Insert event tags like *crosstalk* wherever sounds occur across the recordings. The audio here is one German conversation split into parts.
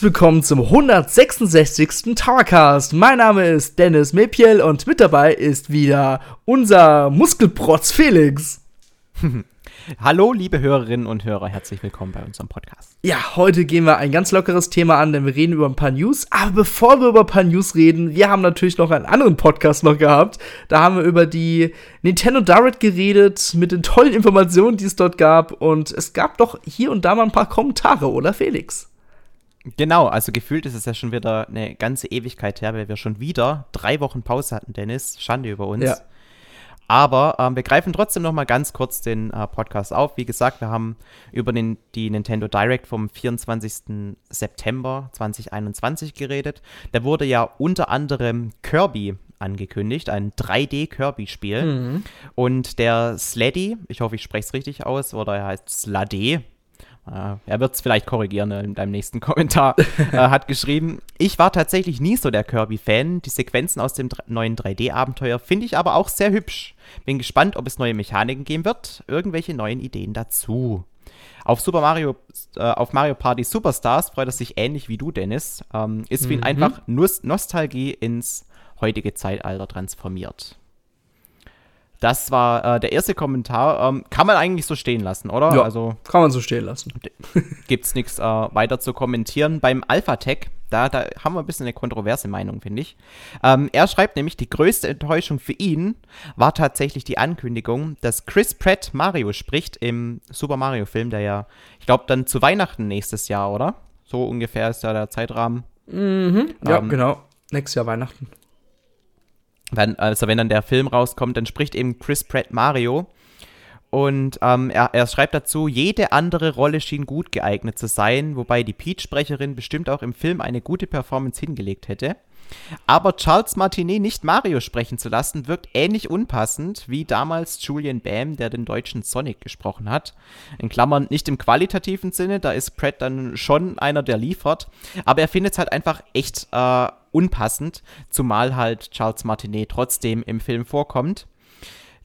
Herzlich willkommen zum 166. Towercast. Mein Name ist Dennis Mepiel und mit dabei ist wieder unser Muskelprotz Felix. *laughs* Hallo, liebe Hörerinnen und Hörer, herzlich willkommen bei unserem Podcast. Ja, heute gehen wir ein ganz lockeres Thema an, denn wir reden über ein paar News. Aber bevor wir über ein paar News reden, wir haben natürlich noch einen anderen Podcast noch gehabt. Da haben wir über die Nintendo Direct geredet, mit den tollen Informationen, die es dort gab. Und es gab doch hier und da mal ein paar Kommentare, oder Felix? Genau, also gefühlt ist es ja schon wieder eine ganze Ewigkeit her, weil wir schon wieder drei Wochen Pause hatten, Dennis. Schande über uns. Ja. Aber ähm, wir greifen trotzdem noch mal ganz kurz den äh, Podcast auf. Wie gesagt, wir haben über den, die Nintendo Direct vom 24. September 2021 geredet. Da wurde ja unter anderem Kirby angekündigt, ein 3D-Kirby-Spiel. Mhm. Und der Sladdy, ich hoffe, ich spreche es richtig aus, oder er heißt Slade, Uh, er wird es vielleicht korrigieren in deinem nächsten *laughs* Kommentar. uh, hat geschrieben, ich war tatsächlich nie so der Kirby-Fan. Die Sequenzen aus dem neuen 3D-Abenteuer finde ich aber auch sehr hübsch. Bin gespannt, ob es neue Mechaniken geben wird. Irgendwelche neuen Ideen dazu. Auf Super Mario, äh, auf Mario Party Superstars freut er sich ähnlich wie du, Dennis. Ähm, ist für ihn mhm. einfach Nostalgie ins heutige Zeitalter transformiert. Das war äh, der erste Kommentar. Ähm, kann man eigentlich so stehen lassen, oder? Ja, also kann man so stehen lassen. *laughs* Gibt es nichts äh, weiter zu kommentieren. Beim Alpha-Tech, da, da haben wir ein bisschen eine kontroverse Meinung, finde ich. Ähm, er schreibt nämlich, die größte Enttäuschung für ihn war tatsächlich die Ankündigung, dass Chris Pratt Mario spricht im Super Mario-Film, der ja, ich glaube, dann zu Weihnachten nächstes Jahr, oder? So ungefähr ist ja der Zeitrahmen. Mhm, ja, ähm, genau. Nächstes Jahr Weihnachten wenn, also wenn dann der Film rauskommt, dann spricht eben Chris Pratt Mario. Und ähm, er, er, schreibt dazu, jede andere Rolle schien gut geeignet zu sein, wobei die Peach-Sprecherin bestimmt auch im Film eine gute Performance hingelegt hätte. Aber Charles Martinet nicht Mario sprechen zu lassen, wirkt ähnlich unpassend wie damals Julian Bam, der den deutschen Sonic gesprochen hat. In Klammern nicht im qualitativen Sinne, da ist Pratt dann schon einer, der liefert. Aber er findet es halt einfach echt äh, unpassend, zumal halt Charles Martinet trotzdem im Film vorkommt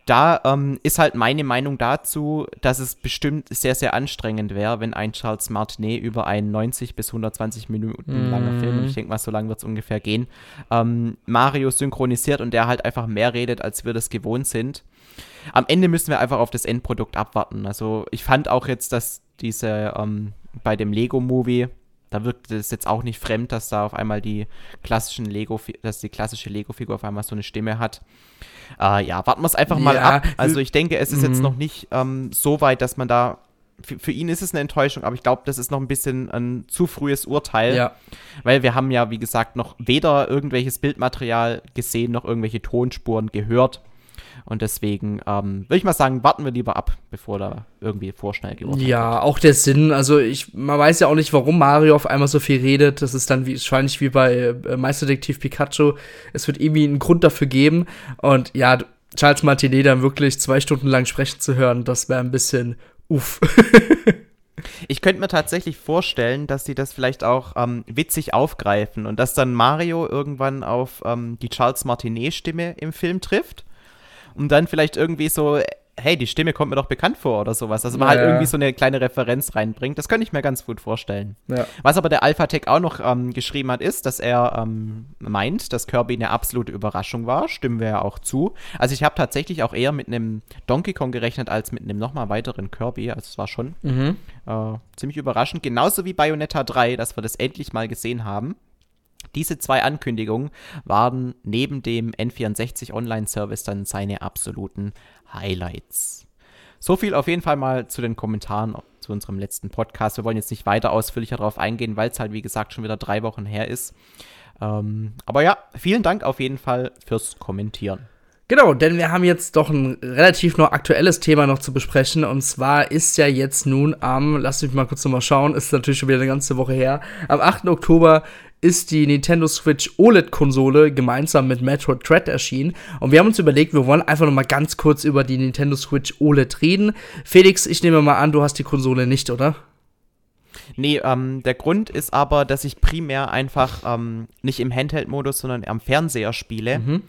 da ähm, ist halt meine Meinung dazu, dass es bestimmt sehr, sehr anstrengend wäre, wenn ein Charles Martinet über einen 90 bis 120 Minuten mm. langer Film, und ich denke mal, so lange wird es ungefähr gehen, ähm, Mario synchronisiert und der halt einfach mehr redet, als wir das gewohnt sind. Am Ende müssen wir einfach auf das Endprodukt abwarten. Also ich fand auch jetzt, dass diese ähm, bei dem Lego-Movie, da wirkt es jetzt auch nicht fremd, dass da auf einmal die klassischen Lego, dass die klassische Lego-Figur auf einmal so eine Stimme hat. Äh, ja, warten wir es einfach mal ab. Also ich denke, es ist jetzt mhm. noch nicht ähm, so weit, dass man da für, für, ihn ist es eine Enttäuschung, aber ich glaube, das ist noch ein bisschen ein zu frühes Urteil. Ja. Weil wir haben ja, wie gesagt, noch weder irgendwelches Bildmaterial gesehen, noch irgendwelche Tonspuren gehört. Und deswegen ähm, würde ich mal sagen, warten wir lieber ab, bevor da irgendwie vorschnell geurteilt Ja, wird. auch der Sinn. Also ich, man weiß ja auch nicht, warum Mario auf einmal so viel redet. Das ist dann wie, wahrscheinlich wie bei äh, Meisterdetektiv Pikachu. Es wird irgendwie einen Grund dafür geben. Und ja, Charles Martinet dann wirklich zwei Stunden lang sprechen zu hören, das wäre ein bisschen uff. *laughs* Ich könnte mir tatsächlich vorstellen, dass sie das vielleicht auch ähm, witzig aufgreifen und dass dann Mario irgendwann auf ähm, die Charles Martinet-Stimme im Film trifft und dann vielleicht irgendwie so, hey, die Stimme kommt mir doch bekannt vor oder sowas. Also man ja, halt irgendwie so eine kleine Referenz reinbringt. Das könnte ich mir ganz gut vorstellen. Ja. Was aber der Alpha-Tech auch noch ähm, geschrieben hat, ist, dass er ähm, meint, dass Kirby eine absolute Überraschung war. Stimmen wir ja auch zu. Also ich habe tatsächlich auch eher mit einem Donkey Kong gerechnet, als mit einem nochmal weiteren Kirby. Also es war schon mhm. äh, ziemlich überraschend. Genauso wie Bayonetta 3, dass wir das endlich mal gesehen haben. Diese zwei Ankündigungen waren neben dem N64 Online-Service dann seine absoluten Highlights. So viel auf jeden Fall mal zu den Kommentaren zu unserem letzten Podcast. Wir wollen jetzt nicht weiter ausführlicher darauf eingehen, weil es halt, wie gesagt, schon wieder drei Wochen her ist. Ähm, aber ja, vielen Dank auf jeden Fall fürs Kommentieren. Genau, denn wir haben jetzt doch ein relativ noch aktuelles Thema noch zu besprechen. Und zwar ist ja jetzt nun am, lass mich mal kurz nochmal schauen, ist natürlich schon wieder eine ganze Woche her. Am 8. Oktober ist die Nintendo Switch OLED-Konsole gemeinsam mit Metroid Dread erschienen. Und wir haben uns überlegt, wir wollen einfach nochmal ganz kurz über die Nintendo Switch OLED reden. Felix, ich nehme mal an, du hast die Konsole nicht, oder? Nee, ähm, der Grund ist aber, dass ich primär einfach ähm, nicht im Handheld-Modus, sondern am Fernseher spiele. Mhm.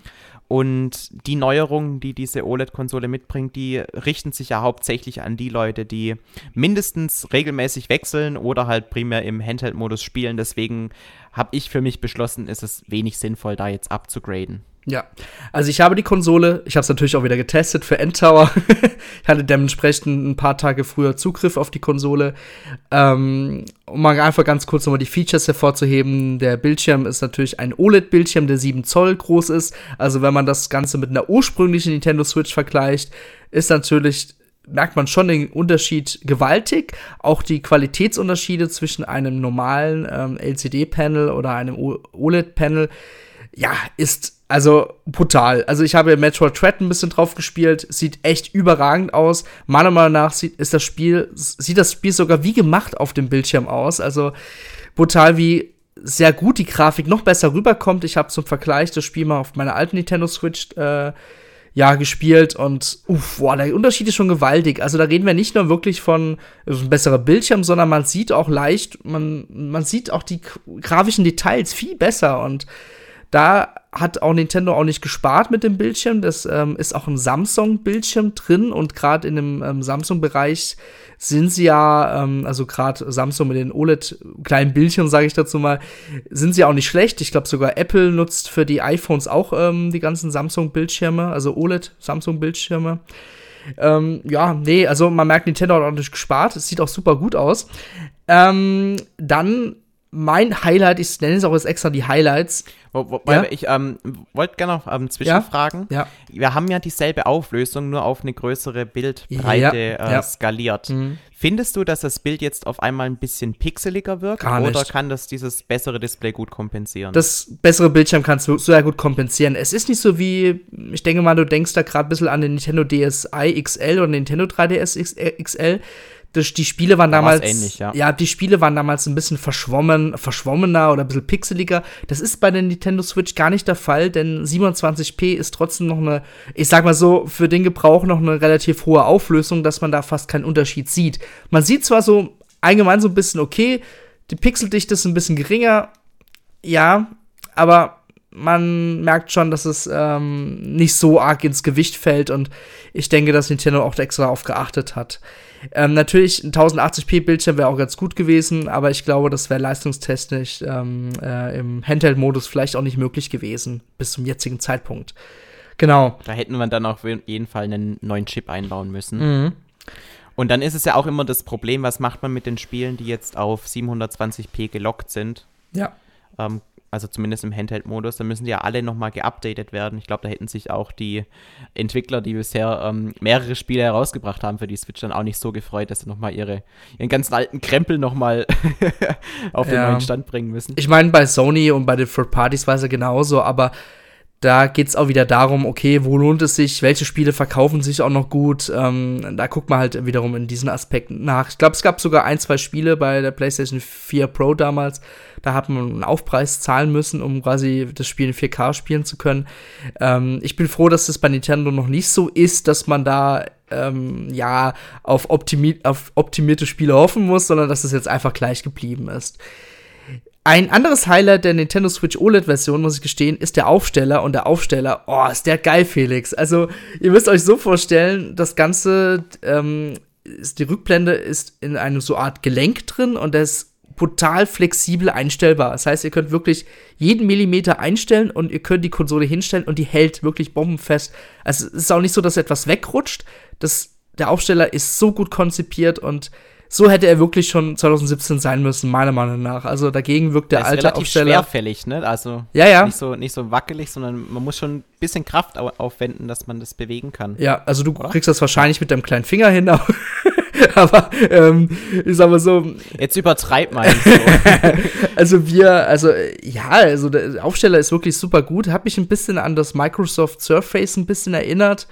Und die Neuerungen, die diese OLED-Konsole mitbringt, die richten sich ja hauptsächlich an die Leute, die mindestens regelmäßig wechseln oder halt primär im Handheld-Modus spielen. Deswegen habe ich für mich beschlossen, ist es wenig sinnvoll, da jetzt abzugraden. Ja, also ich habe die Konsole, ich habe es natürlich auch wieder getestet für Endtower. *laughs* ich hatte dementsprechend ein paar Tage früher Zugriff auf die Konsole. Ähm, um mal einfach ganz kurz nochmal die Features hervorzuheben. Der Bildschirm ist natürlich ein OLED-Bildschirm, der 7 Zoll groß ist. Also wenn man das Ganze mit einer ursprünglichen Nintendo Switch vergleicht, ist natürlich merkt man schon den Unterschied gewaltig. Auch die Qualitätsunterschiede zwischen einem normalen ähm, LCD-Panel oder einem OLED-Panel, ja, ist also brutal. Also ich habe Metroid Dread ein bisschen drauf gespielt, sieht echt überragend aus. Meiner Meinung nach sieht, ist das Spiel, sieht das Spiel sogar wie gemacht auf dem Bildschirm aus. Also brutal, wie sehr gut die Grafik noch besser rüberkommt. Ich habe zum Vergleich das Spiel mal auf meiner alten Nintendo Switch äh, ja, gespielt und uff, boah, der Unterschied ist schon gewaltig. Also da reden wir nicht nur wirklich von also ein besserer Bildschirm, sondern man sieht auch leicht, man, man sieht auch die grafischen Details viel besser und da hat auch Nintendo auch nicht gespart mit dem Bildschirm. Das ähm, ist auch ein Samsung-Bildschirm drin und gerade in dem ähm, Samsung-Bereich sind sie ja, ähm, also gerade Samsung mit den OLED-kleinen Bildchen, sage ich dazu mal, sind sie auch nicht schlecht. Ich glaube sogar Apple nutzt für die iPhones auch ähm, die ganzen Samsung-Bildschirme, also OLED-Samsung-Bildschirme. Ähm, ja, nee, also man merkt, Nintendo hat auch nicht gespart. Es sieht auch super gut aus. Ähm, dann mein Highlight, ich nenne es auch jetzt extra die Highlights. Wo, wo, ja? Ich ähm, wollte gerne noch ähm, zwischenfragen. Ja? ja? Wir haben ja dieselbe Auflösung, nur auf eine größere Bildbreite ja. Äh, skaliert. Mhm. Findest du, dass das Bild jetzt auf einmal ein bisschen pixeliger wirkt? Gar nicht. Oder kann das dieses bessere Display gut kompensieren? Das bessere Bildschirm kannst du sehr gut kompensieren. Es ist nicht so wie, ich denke mal, du denkst da gerade ein bisschen an den Nintendo DSi XL oder Nintendo 3DS XL das, die Spiele waren damals. Ähnlich, ja. ja, die Spiele waren damals ein bisschen verschwommen, verschwommener oder ein bisschen pixeliger. Das ist bei der Nintendo Switch gar nicht der Fall, denn 27p ist trotzdem noch eine, ich sag mal so, für den Gebrauch noch eine relativ hohe Auflösung, dass man da fast keinen Unterschied sieht. Man sieht zwar so allgemein so ein bisschen, okay, die Pixeldichte ist ein bisschen geringer, ja, aber man merkt schon, dass es ähm, nicht so arg ins Gewicht fällt und ich denke, dass Nintendo auch extra darauf geachtet hat. Ähm, natürlich ein 1080p-Bildschirm wäre auch ganz gut gewesen, aber ich glaube, das wäre leistungstechnisch ähm, äh, im Handheld-Modus vielleicht auch nicht möglich gewesen bis zum jetzigen Zeitpunkt. Genau. Da hätten wir dann auf jeden Fall einen neuen Chip einbauen müssen. Mhm. Und dann ist es ja auch immer das Problem, was macht man mit den Spielen, die jetzt auf 720p gelockt sind? Ja. Ähm, also zumindest im Handheld-Modus, dann müssen die ja alle nochmal geupdatet werden. Ich glaube, da hätten sich auch die Entwickler, die bisher ähm, mehrere Spiele herausgebracht haben für die Switch, dann auch nicht so gefreut, dass sie nochmal ihre, ihren ganzen alten Krempel nochmal *laughs* auf den ja. neuen Stand bringen müssen. Ich meine, bei Sony und bei den Third Parties war es ja genauso, aber da geht es auch wieder darum, okay, wo lohnt es sich, welche Spiele verkaufen sich auch noch gut. Ähm, da guckt man halt wiederum in diesen Aspekten nach. Ich glaube, es gab sogar ein, zwei Spiele bei der PlayStation 4 Pro damals. Da hat man einen Aufpreis zahlen müssen, um quasi das Spiel in 4K spielen zu können. Ähm, ich bin froh, dass das bei Nintendo noch nicht so ist, dass man da ähm, ja auf, optimi auf optimierte Spiele hoffen muss, sondern dass es jetzt einfach gleich geblieben ist. Ein anderes Highlight der Nintendo Switch OLED-Version, muss ich gestehen, ist der Aufsteller. Und der Aufsteller, oh, ist der geil, Felix. Also, ihr müsst euch so vorstellen, das Ganze, ähm, ist, die Rückblende ist in einem so Art Gelenk drin und das ist brutal flexibel einstellbar. Das heißt, ihr könnt wirklich jeden Millimeter einstellen und ihr könnt die Konsole hinstellen und die hält wirklich bombenfest. Also, es ist auch nicht so, dass etwas wegrutscht. Das, der Aufsteller ist so gut konzipiert und so hätte er wirklich schon 2017 sein müssen, meiner Meinung nach. Also dagegen wirkt der, der alte relativ Aufsteller. schwerfällig, ne? Also ja, ja. Nicht, so, nicht so wackelig, sondern man muss schon ein bisschen Kraft aufwenden, dass man das bewegen kann. Ja, also du Oder? kriegst das wahrscheinlich mit deinem kleinen Finger hin, *laughs* aber ähm, ich sag mal so. Jetzt übertreib mal. So. *laughs* also wir, also ja, also der Aufsteller ist wirklich super gut. Hat mich ein bisschen an das Microsoft Surface ein bisschen erinnert.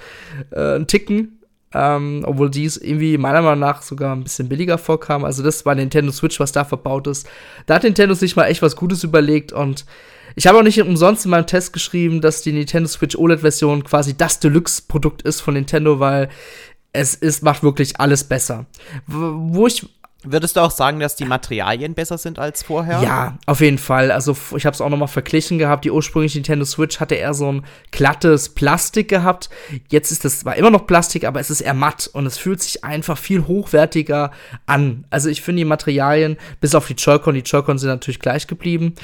Äh, ein Ticken. Ähm, obwohl dies irgendwie meiner Meinung nach sogar ein bisschen billiger vorkam. Also das war Nintendo Switch, was da verbaut ist. Da hat Nintendo sich mal echt was Gutes überlegt und ich habe auch nicht umsonst in meinem Test geschrieben, dass die Nintendo Switch OLED-Version quasi das Deluxe-Produkt ist von Nintendo, weil es ist, macht wirklich alles besser. Wo ich Würdest du auch sagen, dass die Materialien besser sind als vorher? Ja, auf jeden Fall. Also ich habe es auch noch mal verglichen gehabt. Die ursprüngliche Nintendo Switch hatte eher so ein glattes Plastik gehabt. Jetzt ist es zwar immer noch Plastik, aber es ist eher matt und es fühlt sich einfach viel hochwertiger an. Also ich finde die Materialien, bis auf die Joy-Con, die Joy-Con sind natürlich gleich geblieben.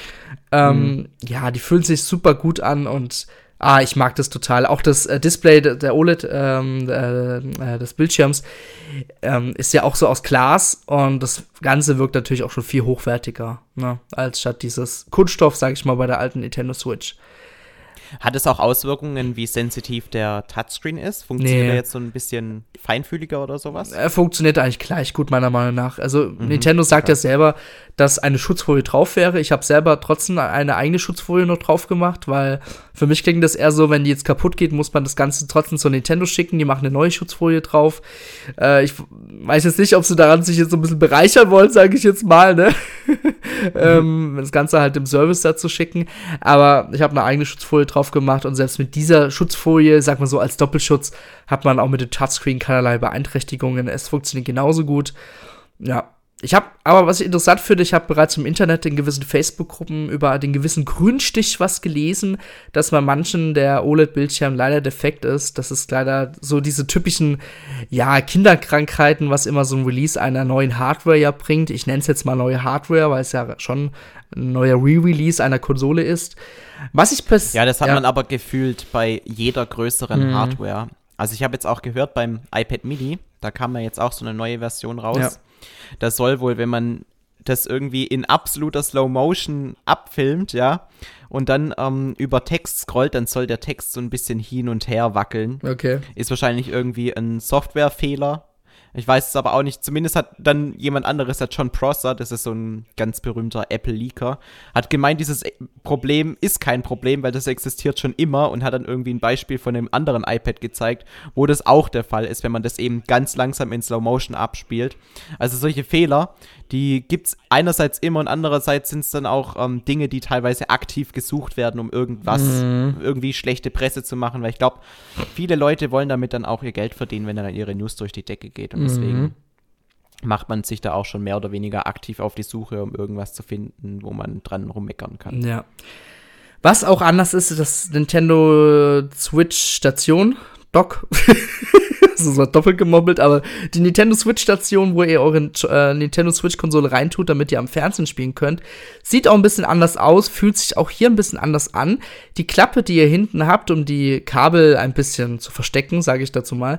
Ähm, mhm. Ja, die fühlen sich super gut an und Ah, ich mag das total. Auch das äh, Display der OLED ähm, äh, äh, des Bildschirms ähm, ist ja auch so aus Glas und das Ganze wirkt natürlich auch schon viel hochwertiger, ne, als statt dieses Kunststoff, sag ich mal, bei der alten Nintendo Switch. Hat es auch Auswirkungen, wie sensitiv der Touchscreen ist? Funktioniert nee. er jetzt so ein bisschen feinfühliger oder sowas? Er funktioniert eigentlich gleich gut, meiner Meinung nach. Also, mhm, Nintendo sagt okay. ja selber, dass eine Schutzfolie drauf wäre. Ich habe selber trotzdem eine eigene Schutzfolie noch drauf gemacht, weil für mich klingt das eher so, wenn die jetzt kaputt geht, muss man das Ganze trotzdem zu Nintendo schicken. Die machen eine neue Schutzfolie drauf. Äh, ich weiß jetzt nicht, ob sie daran sich jetzt so ein bisschen bereichern wollen, sage ich jetzt mal, ne? *laughs* ähm, das Ganze halt im Service dazu schicken. Aber ich habe eine eigene Schutzfolie drauf gemacht und selbst mit dieser Schutzfolie, sag mal so als Doppelschutz, hat man auch mit dem Touchscreen keinerlei Beeinträchtigungen. Es funktioniert genauso gut. Ja, ich habe, aber was ich interessant finde, ich habe bereits im Internet in gewissen Facebook-Gruppen über den gewissen Grünstich was gelesen, dass bei manchen der OLED-Bildschirm leider defekt ist. Das ist leider so diese typischen, ja, Kinderkrankheiten, was immer so ein Release einer neuen Hardware ja bringt. Ich nenne es jetzt mal neue Hardware, weil es ja schon ein neuer Re-Release einer Konsole ist. Was ich Ja, das hat ja. man aber gefühlt bei jeder größeren mhm. Hardware. Also ich habe jetzt auch gehört beim iPad Mini, da kam ja jetzt auch so eine neue Version raus. Ja das soll wohl, wenn man das irgendwie in absoluter Slow Motion abfilmt, ja, und dann ähm, über Text scrollt, dann soll der Text so ein bisschen hin und her wackeln. Okay. Ist wahrscheinlich irgendwie ein Softwarefehler, ich weiß es aber auch nicht. Zumindest hat dann jemand anderes, der John Prosser, das ist so ein ganz berühmter Apple-Leaker, hat gemeint, dieses Problem ist kein Problem, weil das existiert schon immer und hat dann irgendwie ein Beispiel von einem anderen iPad gezeigt, wo das auch der Fall ist, wenn man das eben ganz langsam in Slow Motion abspielt. Also solche Fehler, die gibt es einerseits immer und andererseits sind es dann auch ähm, Dinge, die teilweise aktiv gesucht werden, um irgendwas, mhm. irgendwie schlechte Presse zu machen, weil ich glaube, viele Leute wollen damit dann auch ihr Geld verdienen, wenn dann ihre News durch die Decke geht und deswegen mhm. macht man sich da auch schon mehr oder weniger aktiv auf die Suche, um irgendwas zu finden, wo man dran rummeckern kann. Ja. Was auch anders ist, das Nintendo Switch Station Dock. *laughs* *laughs* das war doppelt gemobbelt, aber die Nintendo Switch-Station, wo ihr eure äh, Nintendo Switch-Konsole reintut, damit ihr am Fernsehen spielen könnt, sieht auch ein bisschen anders aus, fühlt sich auch hier ein bisschen anders an. Die Klappe, die ihr hinten habt, um die Kabel ein bisschen zu verstecken, sage ich dazu mal,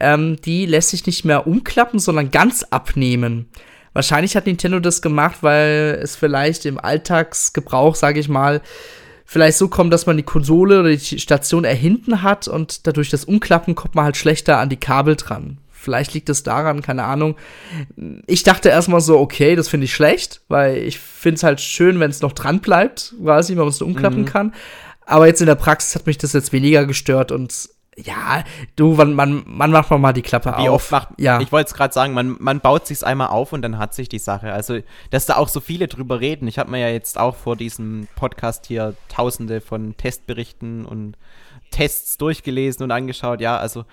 ähm, die lässt sich nicht mehr umklappen, sondern ganz abnehmen. Wahrscheinlich hat Nintendo das gemacht, weil es vielleicht im Alltagsgebrauch, sage ich mal, vielleicht so kommt, dass man die Konsole oder die Station eher hinten hat und dadurch das Umklappen kommt man halt schlechter an die Kabel dran. Vielleicht liegt es daran, keine Ahnung. Ich dachte erstmal so, okay, das finde ich schlecht, weil ich finde es halt schön, wenn es noch dran bleibt, quasi, wenn man es umklappen mhm. kann. Aber jetzt in der Praxis hat mich das jetzt weniger gestört und ja, du, man, man, man macht mal die Klappe Wie auf. Oft macht, ja. Ich wollte es gerade sagen, man, man baut sich's einmal auf und dann hat sich die Sache. Also, dass da auch so viele drüber reden. Ich habe mir ja jetzt auch vor diesem Podcast hier tausende von Testberichten und Tests durchgelesen und angeschaut. Ja, also,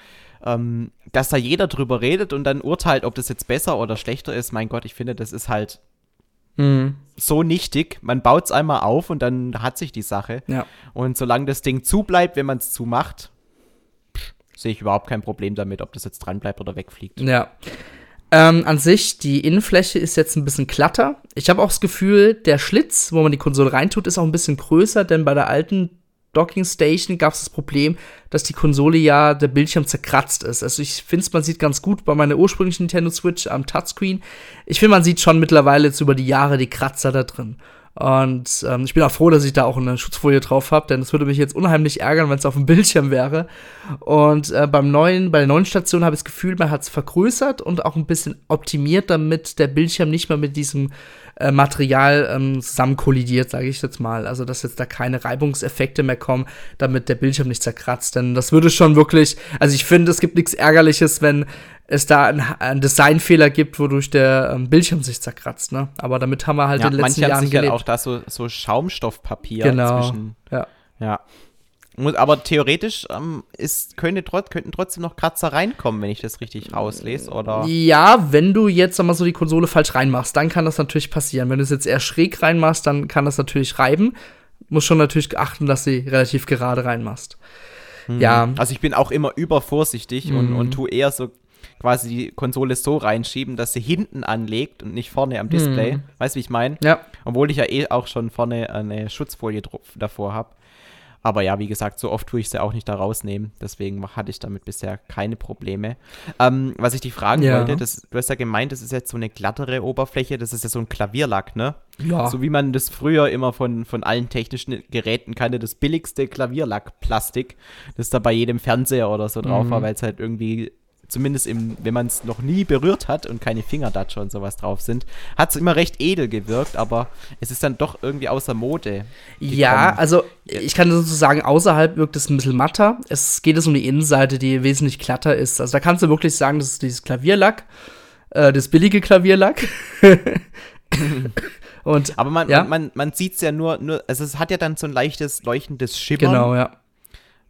ähm, dass da jeder drüber redet und dann urteilt, ob das jetzt besser oder schlechter ist. Mein Gott, ich finde, das ist halt Mhm. so nichtig. Man baut es einmal auf und dann hat sich die Sache. Ja. Und solange das Ding zubleibt, wenn man es zumacht, sehe ich überhaupt kein Problem damit, ob das jetzt dran bleibt oder wegfliegt. Ja. Ähm, an sich, die Innenfläche ist jetzt ein bisschen glatter. Ich habe auch das Gefühl, der Schlitz, wo man die Konsole reintut, ist auch ein bisschen größer, denn bei der alten Docking Station gab es das Problem, dass die Konsole ja der Bildschirm zerkratzt ist. Also ich finde, man sieht ganz gut bei meiner ursprünglichen Nintendo Switch am Touchscreen. Ich finde, man sieht schon mittlerweile jetzt über die Jahre die Kratzer da drin. Und ähm, ich bin auch froh, dass ich da auch eine Schutzfolie drauf habe, denn es würde mich jetzt unheimlich ärgern, wenn es auf dem Bildschirm wäre. Und äh, beim neuen, bei der neuen Station habe ich das Gefühl, man hat es vergrößert und auch ein bisschen optimiert, damit der Bildschirm nicht mehr mit diesem äh, Material ähm, zusammen kollidiert, sage ich jetzt mal. Also dass jetzt da keine Reibungseffekte mehr kommen, damit der Bildschirm nicht zerkratzt. Denn das würde schon wirklich, also ich finde, es gibt nichts Ärgerliches, wenn es da einen Designfehler gibt, wodurch der ähm, Bildschirm sich zerkratzt. Ne? Aber damit haben wir halt ja, in den letzten Jahren gelebt. Halt auch da so, so Schaumstoffpapier genau. zwischen. Ja. Ja. Aber theoretisch ähm, ist, könnte, könnten trotzdem noch Kratzer reinkommen, wenn ich das richtig rauslese, oder? Ja, wenn du jetzt mal so die Konsole falsch reinmachst, dann kann das natürlich passieren. Wenn du es jetzt eher schräg reinmachst, dann kann das natürlich reiben. Muss schon natürlich achten, dass sie relativ gerade reinmachst. Mhm. Ja. Also ich bin auch immer übervorsichtig mhm. und, und tu eher so quasi die Konsole so reinschieben, dass sie hinten anlegt und nicht vorne am Display. Mhm. Weißt du, wie ich meine? Ja. Obwohl ich ja eh auch schon vorne eine Schutzfolie davor habe. Aber ja, wie gesagt, so oft tue ich sie auch nicht da rausnehmen. Deswegen hatte ich damit bisher keine Probleme. Ähm, was ich dich fragen ja. wollte, das, du hast ja gemeint, das ist jetzt so eine glattere Oberfläche, das ist ja so ein Klavierlack, ne? Ja. So wie man das früher immer von, von allen technischen Geräten kannte, das billigste Klavierlackplastik, das da bei jedem Fernseher oder so drauf mhm. war, weil es halt irgendwie zumindest im, wenn man es noch nie berührt hat und keine Fingerdatsche und sowas drauf sind, hat es immer recht edel gewirkt, aber es ist dann doch irgendwie außer Mode. Gekommen. Ja, also ich kann sozusagen, außerhalb wirkt es ein bisschen matter. Es geht es um die Innenseite, die wesentlich glatter ist. Also da kannst du wirklich sagen, das ist dieses Klavierlack, äh, das billige Klavierlack. *laughs* und, aber man, ja? man, man, man sieht es ja nur, nur, also es hat ja dann so ein leichtes, leuchtendes Schimmern. Genau, ja.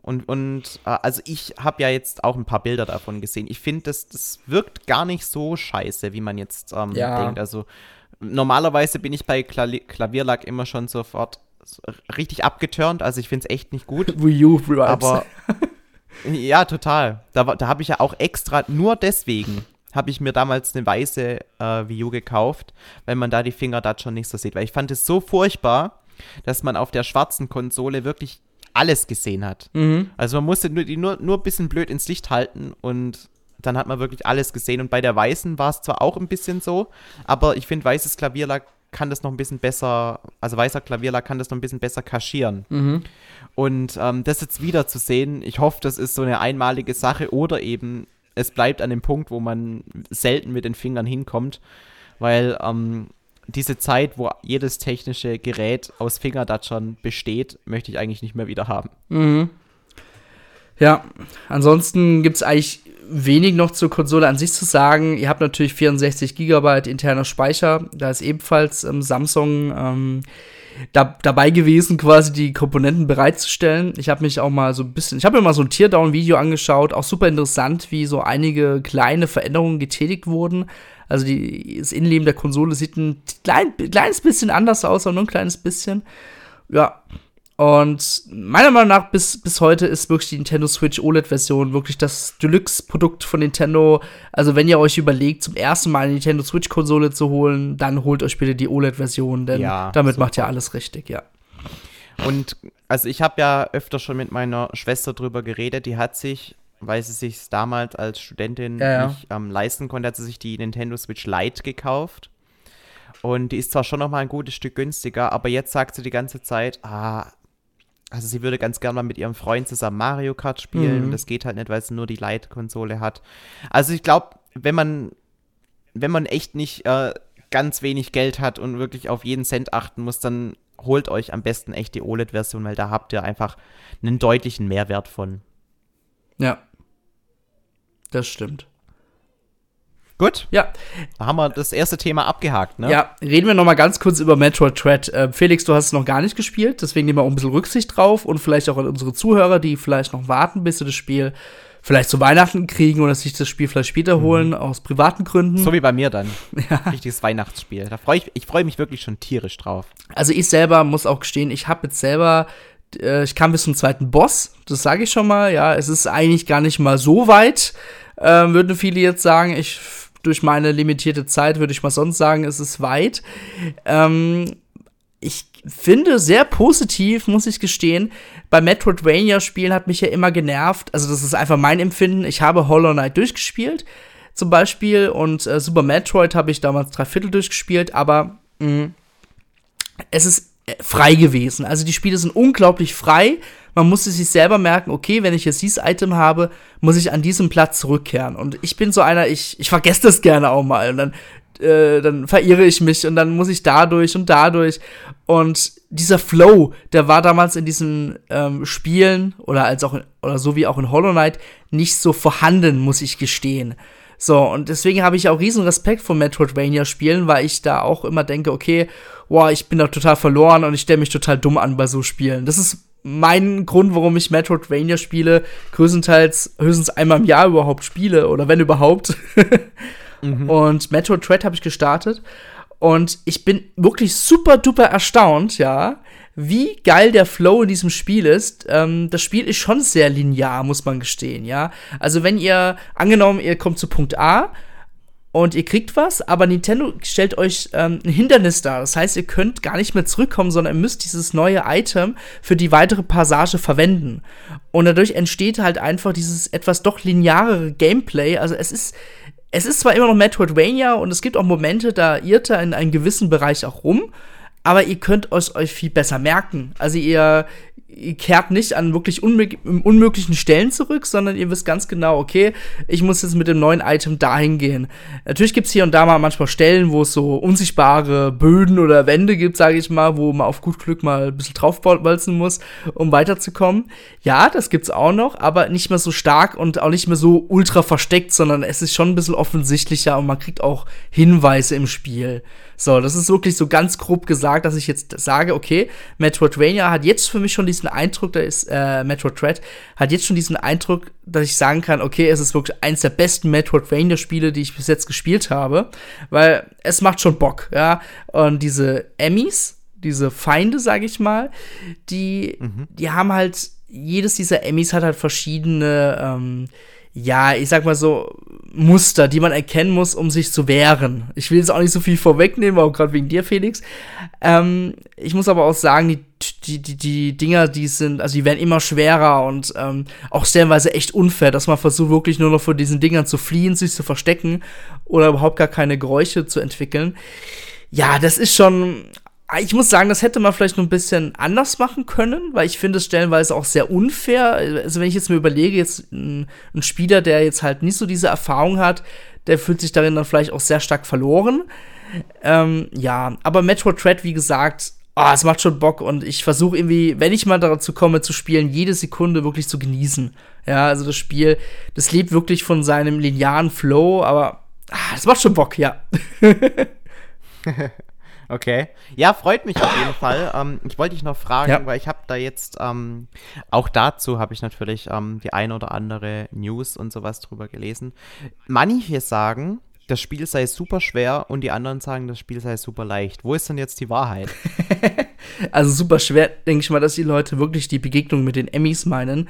Und, und äh, also ich habe ja jetzt auch ein paar Bilder davon gesehen. Ich finde, das, das wirkt gar nicht so scheiße, wie man jetzt ähm, ja. denkt. Also normalerweise bin ich bei Kla Klavierlack immer schon sofort richtig abgeturnt. Also ich finde es echt nicht gut. *laughs* Wii U. Aber *laughs* ja, total. Da, da habe ich ja auch extra, nur deswegen habe ich mir damals eine weiße äh, Wii U gekauft, weil man da die Finger da schon nicht so sieht. Weil ich fand es so furchtbar, dass man auf der schwarzen Konsole wirklich alles gesehen hat. Mhm. Also man musste nur, die nur, nur ein bisschen blöd ins Licht halten und dann hat man wirklich alles gesehen. Und bei der Weißen war es zwar auch ein bisschen so, aber ich finde, weißes Klavierlack kann das noch ein bisschen besser, also weißer Klavierlack kann das noch ein bisschen besser kaschieren. Mhm. Und ähm, das jetzt wieder zu sehen, ich hoffe, das ist so eine einmalige Sache oder eben es bleibt an dem Punkt, wo man selten mit den Fingern hinkommt, weil ähm, diese Zeit, wo jedes technische Gerät aus Fingerdatschern besteht, möchte ich eigentlich nicht mehr wieder haben. Mhm. Ja, ansonsten gibt es eigentlich wenig noch zur Konsole an sich zu sagen. Ihr habt natürlich 64 GB interner Speicher. Da ist ebenfalls ähm, Samsung ähm, da, dabei gewesen, quasi die Komponenten bereitzustellen. Ich habe mich auch mal so ein bisschen, ich habe mir mal so ein Teardown-Video angeschaut. Auch super interessant, wie so einige kleine Veränderungen getätigt wurden. Also die, das Innenleben der Konsole sieht ein klein, kleines bisschen anders aus, aber nur ein kleines bisschen. Ja. Und meiner Meinung nach bis, bis heute ist wirklich die Nintendo Switch OLED-Version wirklich das Deluxe-Produkt von Nintendo. Also wenn ihr euch überlegt, zum ersten Mal eine Nintendo Switch-Konsole zu holen, dann holt euch bitte die OLED-Version, denn ja, damit super. macht ihr alles richtig, ja. Und also ich habe ja öfter schon mit meiner Schwester drüber geredet, die hat sich weil sie sich damals als Studentin ja, ja. nicht ähm, leisten konnte, hat sie sich die Nintendo Switch Lite gekauft. Und die ist zwar schon noch mal ein gutes Stück günstiger, aber jetzt sagt sie die ganze Zeit, ah, also sie würde ganz gerne mal mit ihrem Freund zusammen Mario Kart spielen. Mhm. Das geht halt nicht, weil sie nur die Lite-Konsole hat. Also ich glaube, wenn man, wenn man echt nicht äh, ganz wenig Geld hat und wirklich auf jeden Cent achten muss, dann holt euch am besten echt die OLED-Version, weil da habt ihr einfach einen deutlichen Mehrwert von. Ja. Das stimmt. Gut. Ja. Da haben wir das erste Thema abgehakt, ne? Ja, reden wir noch mal ganz kurz über Metroid Dread. Äh, Felix, du hast es noch gar nicht gespielt, deswegen nehmen wir auch ein bisschen Rücksicht drauf und vielleicht auch an unsere Zuhörer, die vielleicht noch warten, bis sie das Spiel vielleicht zu Weihnachten kriegen oder sich das Spiel vielleicht später mhm. holen, mhm. aus privaten Gründen. So wie bei mir dann. *laughs* Ja. Richtiges Weihnachtsspiel. Da freue ich, ich freue mich wirklich schon tierisch drauf. Also ich selber muss auch gestehen, ich habe jetzt selber äh, ich kam bis zum zweiten Boss, das sage ich schon mal. Ja, es ist eigentlich gar nicht mal so weit, ähm, würden viele jetzt sagen. Ich durch meine limitierte Zeit würde ich mal sonst sagen, es ist weit. Ähm, ich finde sehr positiv, muss ich gestehen. Bei Metroidvania-Spielen hat mich ja immer genervt. Also, das ist einfach mein Empfinden. Ich habe Hollow Knight durchgespielt, zum Beispiel, und äh, Super Metroid habe ich damals drei Viertel durchgespielt, aber mh, mm, es ist frei gewesen. Also die Spiele sind unglaublich frei. Man musste sich selber merken, okay, wenn ich jetzt dieses Item habe, muss ich an diesem Platz zurückkehren. Und ich bin so einer, ich, ich vergesse das gerne auch mal. Und dann, äh, dann verirre ich mich und dann muss ich dadurch und dadurch. Und dieser Flow, der war damals in diesen ähm, Spielen oder als auch in, oder so wie auch in Hollow Knight nicht so vorhanden, muss ich gestehen. So, und deswegen habe ich auch riesen Respekt vor Metroidvania-Spielen, weil ich da auch immer denke, okay, wow, ich bin da total verloren und ich stelle mich total dumm an bei so Spielen. Das ist mein Grund, warum ich Metroidvania spiele, größtenteils höchstens einmal im Jahr überhaupt spiele oder wenn überhaupt. mhm. *laughs* Und Metroid Dread habe ich gestartet und ich bin wirklich super duper erstaunt, ja, wie geil der Flow in diesem Spiel ist. Ähm, das Spiel ist schon sehr linear, muss man gestehen, ja. Also wenn ihr, angenommen, ihr kommt zu Punkt A und ihr kriegt was, aber Nintendo stellt euch ähm, ein Hindernis dar. Das heißt, ihr könnt gar nicht mehr zurückkommen, sondern ihr müsst dieses neue Item für die weitere Passage verwenden. Und dadurch entsteht halt einfach dieses etwas doch linearere Gameplay. Also es ist, es ist zwar immer noch Metroidvania und es gibt auch Momente, da irrt er in einem gewissen Bereich auch rum, aber ihr könnt es euch viel besser merken. Also ihr, ihr kehrt nicht an wirklich unmöglichen Stellen zurück, sondern ihr wisst ganz genau, okay, ich muss jetzt mit dem neuen Item dahin gehen. Natürlich gibt es hier und da mal manchmal Stellen, wo es so unsichtbare Böden oder Wände gibt, sage ich mal, wo man auf gut Glück mal ein bisschen draufbolzen muss, um weiterzukommen. Ja, das gibt's auch noch, aber nicht mehr so stark und auch nicht mehr so ultra versteckt, sondern es ist schon ein bisschen offensichtlicher und man kriegt auch Hinweise im Spiel. So, das ist wirklich so ganz grob gesagt, dass ich jetzt sage, okay, Metroidvania hat jetzt für mich schon diesen Eindruck, da ist äh, Metroid Dread, hat jetzt schon diesen Eindruck, dass ich sagen kann, okay, es ist wirklich eins der besten Metroidvania-Spiele, die ich bis jetzt gespielt habe, weil es macht schon Bock, ja. Und diese Emmys, diese Feinde, sage ich mal, die, mhm. die haben halt, jedes dieser Emmys hat halt verschiedene, ähm, ja, ich sag mal so, Muster, die man erkennen muss, um sich zu wehren. Ich will jetzt auch nicht so viel vorwegnehmen, auch gerade wegen dir, Felix. Ähm, ich muss aber auch sagen, die, die, die, die Dinger, die sind, also die werden immer schwerer und ähm, auch stellenweise echt unfair, dass man versucht, wirklich nur noch vor diesen Dingern zu fliehen, sich zu verstecken oder überhaupt gar keine Geräusche zu entwickeln. Ja, das ist schon ich muss sagen, das hätte man vielleicht noch ein bisschen anders machen können, weil ich finde es stellenweise auch sehr unfair. Also wenn ich jetzt mir überlege, jetzt ein, ein, Spieler, der jetzt halt nicht so diese Erfahrung hat, der fühlt sich darin dann vielleicht auch sehr stark verloren. Ähm, ja, aber Metroid Dread, wie gesagt, oh, es macht schon Bock und ich versuche irgendwie, wenn ich mal dazu komme zu spielen, jede Sekunde wirklich zu genießen. Ja, also das Spiel, das lebt wirklich von seinem linearen Flow, aber ah, es macht schon Bock, ja. *laughs* Okay. Ja, freut mich auf jeden Fall. Ähm, ich wollte dich noch fragen, ja. weil ich habe da jetzt, ähm, auch dazu habe ich natürlich ähm, die ein oder andere News und sowas drüber gelesen. Manche sagen, das Spiel sei super schwer und die anderen sagen, das Spiel sei super leicht. Wo ist denn jetzt die Wahrheit? *laughs* also super schwer, denke ich mal, dass die Leute wirklich die Begegnung mit den Emmys meinen.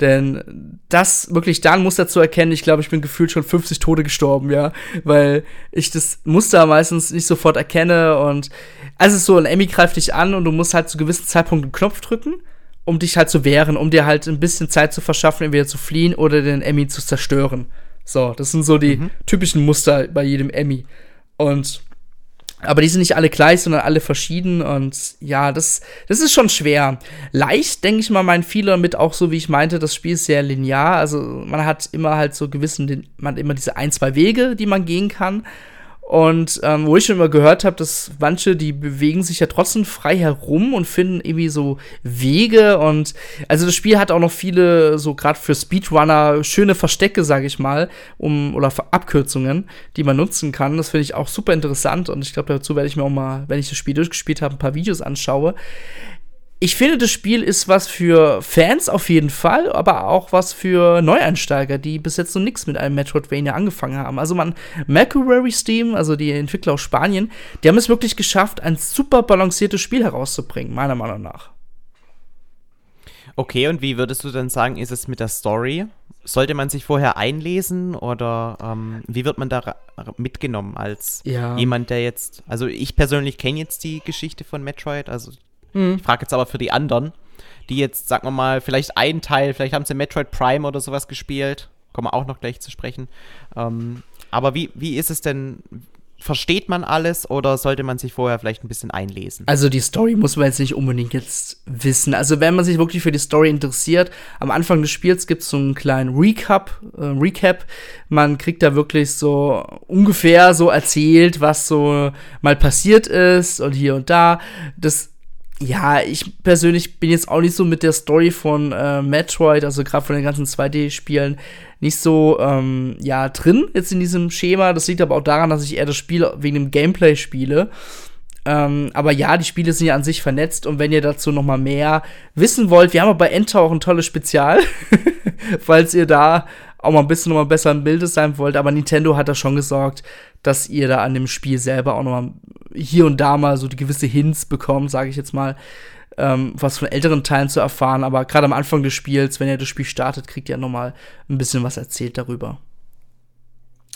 Denn das wirklich da ein Muster zu erkennen, ich glaube, ich bin gefühlt schon 50 Tode gestorben, ja. Weil ich das Muster meistens nicht sofort erkenne und also es ist so, ein Emmy greift dich an und du musst halt zu gewissen Zeitpunkten einen Knopf drücken, um dich halt zu wehren, um dir halt ein bisschen Zeit zu verschaffen, entweder zu fliehen oder den Emmy zu zerstören. So, das sind so die mhm. typischen Muster bei jedem Emmy. Und aber die sind nicht alle gleich, sondern alle verschieden. Und ja, das, das ist schon schwer. Leicht, denke ich mal, meinen viele mit auch so, wie ich meinte, das Spiel ist sehr linear. Also man hat immer halt so gewissen, man hat immer diese ein, zwei Wege, die man gehen kann. Und ähm, wo ich schon immer gehört habe, dass manche, die bewegen sich ja trotzdem frei herum und finden irgendwie so Wege. Und also das Spiel hat auch noch viele, so gerade für Speedrunner, schöne Verstecke, sage ich mal, um oder Abkürzungen, die man nutzen kann. Das finde ich auch super interessant. Und ich glaube, dazu werde ich mir auch mal, wenn ich das Spiel durchgespielt habe, ein paar Videos anschaue ich finde, das Spiel ist was für Fans auf jeden Fall, aber auch was für Neueinsteiger, die bis jetzt noch nichts mit einem Metroidvania angefangen haben. Also man, Mercury Steam, also die Entwickler aus Spanien, die haben es wirklich geschafft, ein super balanciertes Spiel herauszubringen, meiner Meinung nach. Okay, und wie würdest du denn sagen, ist es mit der Story? Sollte man sich vorher einlesen oder ähm, wie wird man da mitgenommen als ja. jemand, der jetzt, also ich persönlich kenne jetzt die Geschichte von Metroid, also Mhm. Ich frage jetzt aber für die anderen, die jetzt, sagen wir mal, vielleicht einen Teil, vielleicht haben sie Metroid Prime oder sowas gespielt. Kommen wir auch noch gleich zu sprechen. Ähm, aber wie, wie ist es denn? Versteht man alles oder sollte man sich vorher vielleicht ein bisschen einlesen? Also die Story muss man jetzt nicht unbedingt jetzt wissen. Also wenn man sich wirklich für die Story interessiert, am Anfang des Spiels gibt es so einen kleinen Recap, äh, Recap. Man kriegt da wirklich so ungefähr so erzählt, was so mal passiert ist und hier und da. Das ja, ich persönlich bin jetzt auch nicht so mit der Story von äh, Metroid, also gerade von den ganzen 2D-Spielen, nicht so ähm, ja drin jetzt in diesem Schema. Das liegt aber auch daran, dass ich eher das Spiel wegen dem Gameplay spiele. Ähm, aber ja, die Spiele sind ja an sich vernetzt und wenn ihr dazu noch mal mehr wissen wollt, wir haben aber bei Enter auch ein tolles Spezial, *laughs* falls ihr da auch mal ein bisschen noch mal besser im Bilde sein wollt. Aber Nintendo hat da schon gesorgt, dass ihr da an dem Spiel selber auch noch mal hier und da mal so die gewisse Hints bekommt, sage ich jetzt mal, ähm, was von älteren Teilen zu erfahren. Aber gerade am Anfang des Spiels, wenn ihr das Spiel startet, kriegt ihr noch mal ein bisschen was erzählt darüber.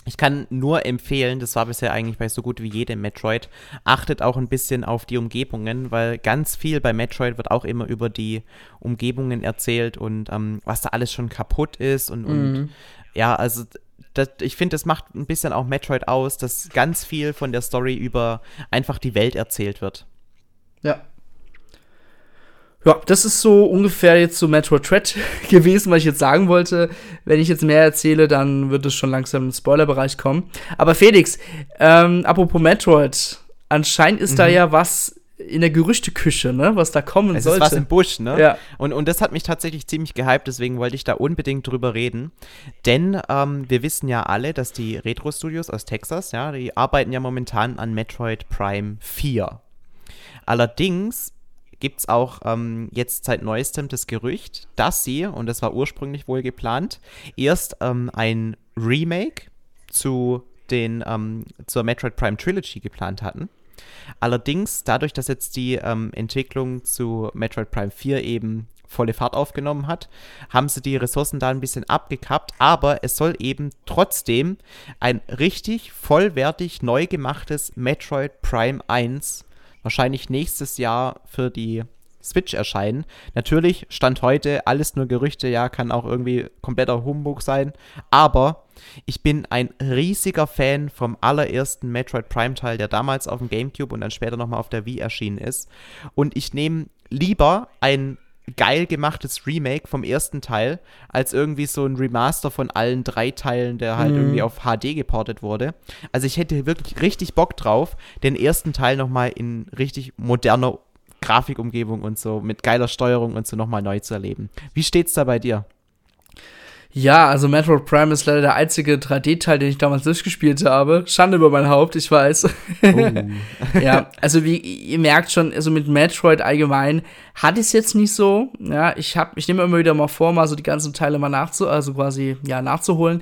Ich kann nur empfehlen, das war bisher eigentlich bei so gut wie jedem Metroid, achtet auch ein bisschen auf die Umgebungen, weil ganz viel bei Metroid wird auch immer über die Umgebungen erzählt und ähm, was da alles schon kaputt ist und, und mhm. ja, also das, ich finde, das macht ein bisschen auch Metroid aus, dass ganz viel von der Story über einfach die Welt erzählt wird. Ja, ja, das ist so ungefähr jetzt so Metroid Dread *laughs* gewesen, was ich jetzt sagen wollte. Wenn ich jetzt mehr erzähle, dann wird es schon langsam im Spoilerbereich kommen. Aber Felix, ähm, apropos Metroid, anscheinend ist mhm. da ja was in der Gerüchteküche, ne, was da kommen es sollte. Es ist was im Busch, ne? Ja. Und, und das hat mich tatsächlich ziemlich gehypt, deswegen wollte ich da unbedingt drüber reden. Denn ähm, wir wissen ja alle, dass die Retro-Studios aus Texas, ja, die arbeiten ja momentan an Metroid Prime 4. Allerdings gibt es auch ähm, jetzt seit neuestem das Gerücht, dass sie, und das war ursprünglich wohl geplant, erst ähm, ein Remake zu den, ähm, zur Metroid Prime Trilogy geplant hatten. Allerdings, dadurch, dass jetzt die ähm, Entwicklung zu Metroid Prime 4 eben volle Fahrt aufgenommen hat, haben sie die Ressourcen da ein bisschen abgekappt, aber es soll eben trotzdem ein richtig vollwertig neu gemachtes Metroid Prime 1 wahrscheinlich nächstes Jahr für die Switch erscheinen. Natürlich, Stand heute, alles nur Gerüchte, ja, kann auch irgendwie kompletter Humbug sein. Aber ich bin ein riesiger Fan vom allerersten Metroid Prime Teil, der damals auf dem GameCube und dann später nochmal auf der Wii erschienen ist. Und ich nehme lieber ein geil gemachtes Remake vom ersten Teil, als irgendwie so ein Remaster von allen drei Teilen, der halt mhm. irgendwie auf HD geportet wurde. Also ich hätte wirklich richtig Bock drauf, den ersten Teil nochmal in richtig moderner Grafikumgebung und so mit geiler Steuerung und so nochmal neu zu erleben. Wie steht's da bei dir? Ja, also Metroid Prime ist leider der einzige 3D-Teil, den ich damals durchgespielt habe. Schande über mein Haupt, ich weiß. Oh. *laughs* ja, also wie ihr merkt schon, also mit Metroid allgemein hatte ich es jetzt nicht so. Ja, ich habe, ich nehme immer wieder mal vor, mal so die ganzen Teile mal nachzu, also quasi ja nachzuholen.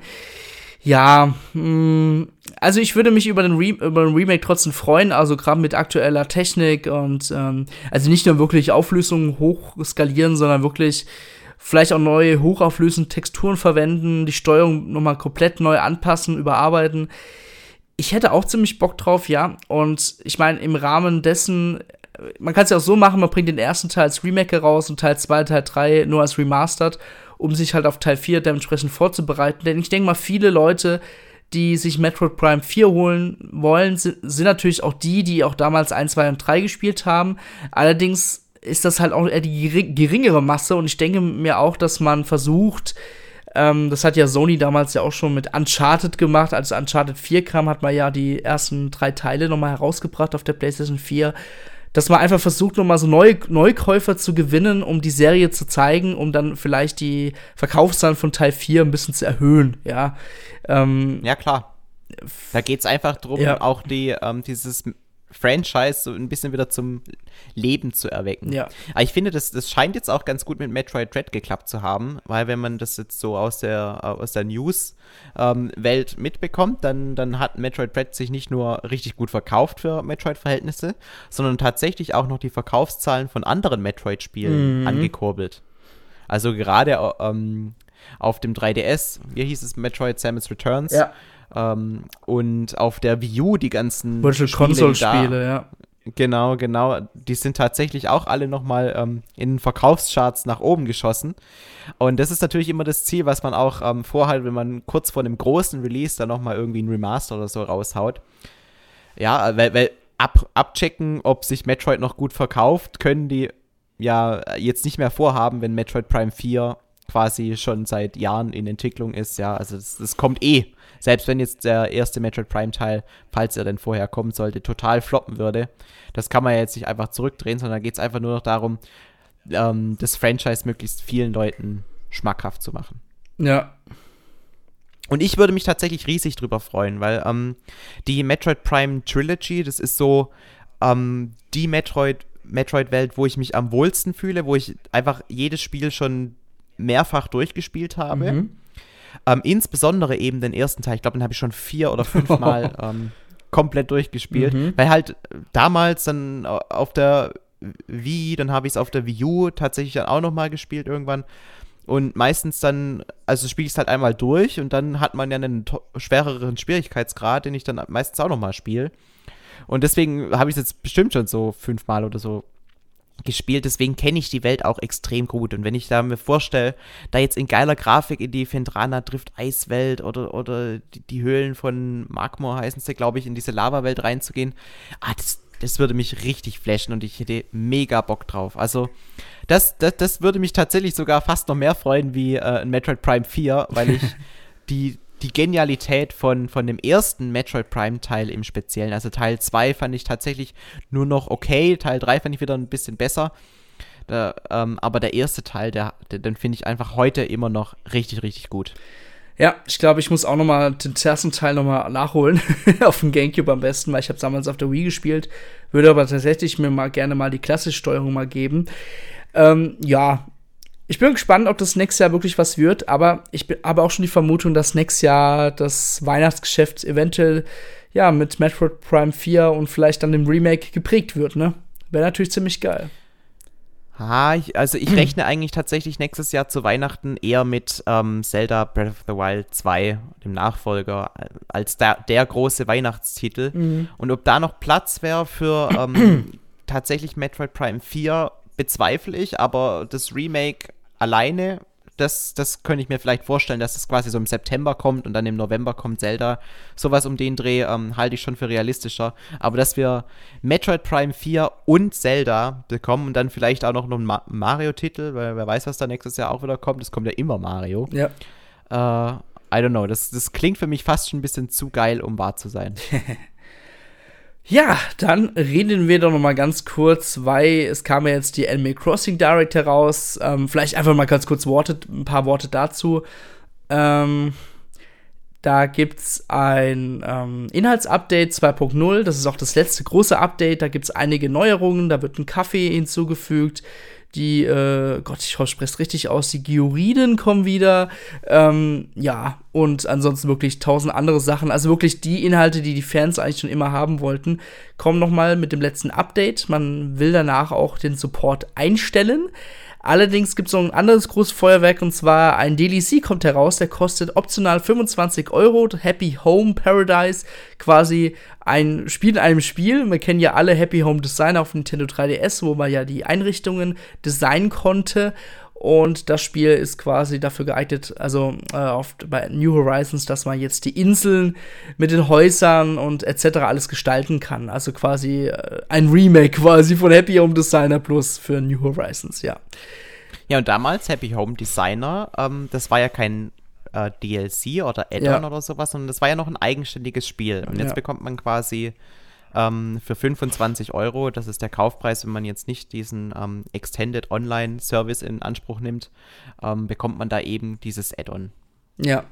Ja, mh, hm, also ich würde mich über den, über den Remake trotzdem freuen, also gerade mit aktueller Technik und ähm, also nicht nur wirklich Auflösungen hochskalieren, sondern wirklich vielleicht auch neue hochauflösende Texturen verwenden, die Steuerung nochmal komplett neu anpassen, überarbeiten. Ich hätte auch ziemlich Bock drauf, ja. Und ich meine, im Rahmen dessen, man kann es ja auch so machen, man bringt den ersten Teil als Remake raus und Teil 2, Teil 3 nur als Remastered, um sich halt auf Teil 4 dementsprechend vorzubereiten. Denn ich denke mal, viele Leute, die sich Metroid Prime 4 holen wollen, sind, sind natürlich auch die, die auch damals 1, 2 und 3 gespielt haben. Allerdings ist das halt auch eher die geringere Masse und ich denke mir auch, dass man versucht, ähm, das hat ja Sony damals ja auch schon mit Uncharted gemacht, als Uncharted 4 kam, hat man ja die ersten drei Teile nochmal herausgebracht auf der PlayStation 4, dass man einfach versucht, nochmal so neue Neukäufer zu gewinnen, um die Serie zu zeigen, um dann vielleicht die Verkaufszahlen von Teil 4 ein bisschen zu erhöhen, ja. Ähm, ja, klar. Da geht es einfach darum, ja. auch die, ähm, dieses Franchise so ein bisschen wieder zum Leben zu erwecken. Ja. Aber ich finde, das, das scheint jetzt auch ganz gut mit Metroid Dread geklappt zu haben, weil wenn man das jetzt so aus der, aus der News-Welt ähm, mitbekommt, dann, dann hat Metroid Dread sich nicht nur richtig gut verkauft für Metroid-Verhältnisse, sondern tatsächlich auch noch die Verkaufszahlen von anderen Metroid-Spielen mhm. angekurbelt. Also gerade ähm, auf dem 3DS, wie hieß es, Metroid Samus Returns, ja. Ähm, und auf der Wii U die ganzen Virtual Console Spiele, ja. Genau, genau. Die sind tatsächlich auch alle nochmal ähm, in Verkaufscharts nach oben geschossen. Und das ist natürlich immer das Ziel, was man auch ähm, vorhat, wenn man kurz vor einem großen Release dann nochmal irgendwie ein Remaster oder so raushaut. Ja, weil, weil ab, abchecken, ob sich Metroid noch gut verkauft, können die ja jetzt nicht mehr vorhaben, wenn Metroid Prime 4 quasi schon seit Jahren in Entwicklung ist. Ja, also das, das kommt eh selbst wenn jetzt der erste Metroid Prime Teil, falls er denn vorher kommen sollte, total floppen würde, das kann man ja jetzt nicht einfach zurückdrehen, sondern da geht es einfach nur noch darum, ähm, das Franchise möglichst vielen Leuten schmackhaft zu machen. Ja. Und ich würde mich tatsächlich riesig drüber freuen, weil ähm, die Metroid Prime Trilogy, das ist so ähm, die Metroid, Metroid-Welt, wo ich mich am wohlsten fühle, wo ich einfach jedes Spiel schon mehrfach durchgespielt habe. Mhm. Ähm, insbesondere eben den ersten Teil, ich glaube, den habe ich schon vier oder fünf *laughs* Mal ähm, komplett durchgespielt, mhm. weil halt damals dann auf der Wii, dann habe ich es auf der Wii U tatsächlich dann auch nochmal gespielt irgendwann. Und meistens dann, also spiele ich es halt einmal durch und dann hat man ja einen schwereren Schwierigkeitsgrad, den ich dann meistens auch nochmal spiele. Und deswegen habe ich es jetzt bestimmt schon so fünfmal oder so gespielt, deswegen kenne ich die Welt auch extrem gut. Und wenn ich da mir vorstelle, da jetzt in geiler Grafik in die Fendrana trifft Eiswelt oder, oder die, die Höhlen von Magmor heißen sie, glaube ich, in diese Lava-Welt reinzugehen, ah, das, das würde mich richtig flashen und ich hätte mega Bock drauf. Also, das, das, das würde mich tatsächlich sogar fast noch mehr freuen wie äh, ein Metroid Prime 4, weil ich *laughs* die, die Genialität von, von dem ersten Metroid Prime Teil im Speziellen, also Teil 2 fand ich tatsächlich nur noch okay, Teil 3 fand ich wieder ein bisschen besser. Da, ähm, aber der erste Teil, der, der den finde ich einfach heute immer noch richtig, richtig gut. Ja, ich glaube, ich muss auch noch mal den ersten Teil noch mal nachholen. *laughs* auf dem Gamecube am besten, weil ich habe damals auf der Wii gespielt. Würde aber tatsächlich mir mal gerne mal die klassische mal geben. Ähm, ja, ich bin gespannt, ob das nächstes Jahr wirklich was wird, aber ich habe auch schon die Vermutung, dass nächstes Jahr das Weihnachtsgeschäft eventuell ja mit Metroid Prime 4 und vielleicht dann dem Remake geprägt wird, ne? Wäre natürlich ziemlich geil. Ah, also ich *clears throat* rechne eigentlich tatsächlich nächstes Jahr zu Weihnachten eher mit ähm, Zelda Breath of the Wild 2, dem Nachfolger, als der, der große Weihnachtstitel. Mhm. Und ob da noch Platz wäre für ähm, *clears throat* tatsächlich Metroid Prime 4, bezweifle ich, aber das Remake alleine, das, das könnte ich mir vielleicht vorstellen, dass das quasi so im September kommt und dann im November kommt Zelda. Sowas um den Dreh ähm, halte ich schon für realistischer. Aber dass wir Metroid Prime 4 und Zelda bekommen und dann vielleicht auch noch einen Ma Mario-Titel, weil wer weiß, was da nächstes Jahr auch wieder kommt. Es kommt ja immer Mario. Ja. Äh, I don't know. Das, das klingt für mich fast schon ein bisschen zu geil, um wahr zu sein. *laughs* Ja, dann reden wir doch noch mal ganz kurz, weil es kam ja jetzt die Animal Crossing Direct heraus. Ähm, vielleicht einfach mal ganz kurz Worte, ein paar Worte dazu. Ähm, da es ein ähm, Inhaltsupdate 2.0. Das ist auch das letzte große Update. Da gibt es einige Neuerungen. Da wird ein Kaffee hinzugefügt die, äh, Gott, ich spreche es richtig aus, die Georiden kommen wieder. Ähm, ja, und ansonsten wirklich tausend andere Sachen. Also wirklich die Inhalte, die die Fans eigentlich schon immer haben wollten, kommen noch mal mit dem letzten Update. Man will danach auch den Support einstellen. Allerdings gibt es noch ein anderes großes Feuerwerk und zwar ein DLC kommt heraus, der kostet optional 25 Euro. Happy Home Paradise, quasi ein Spiel in einem Spiel. Wir kennen ja alle Happy Home Design auf Nintendo 3DS, wo man ja die Einrichtungen designen konnte. Und das Spiel ist quasi dafür geeignet, also äh, oft bei New Horizons, dass man jetzt die Inseln mit den Häusern und etc. alles gestalten kann. Also quasi äh, ein Remake quasi von Happy Home Designer Plus für New Horizons, ja. Ja, und damals Happy Home Designer, ähm, das war ja kein äh, DLC oder Add-on ja. oder sowas, sondern das war ja noch ein eigenständiges Spiel. Und jetzt ja. bekommt man quasi ähm, für 25 Euro. Das ist der Kaufpreis, wenn man jetzt nicht diesen ähm, Extended Online Service in Anspruch nimmt, ähm, bekommt man da eben dieses Add-on. Ja.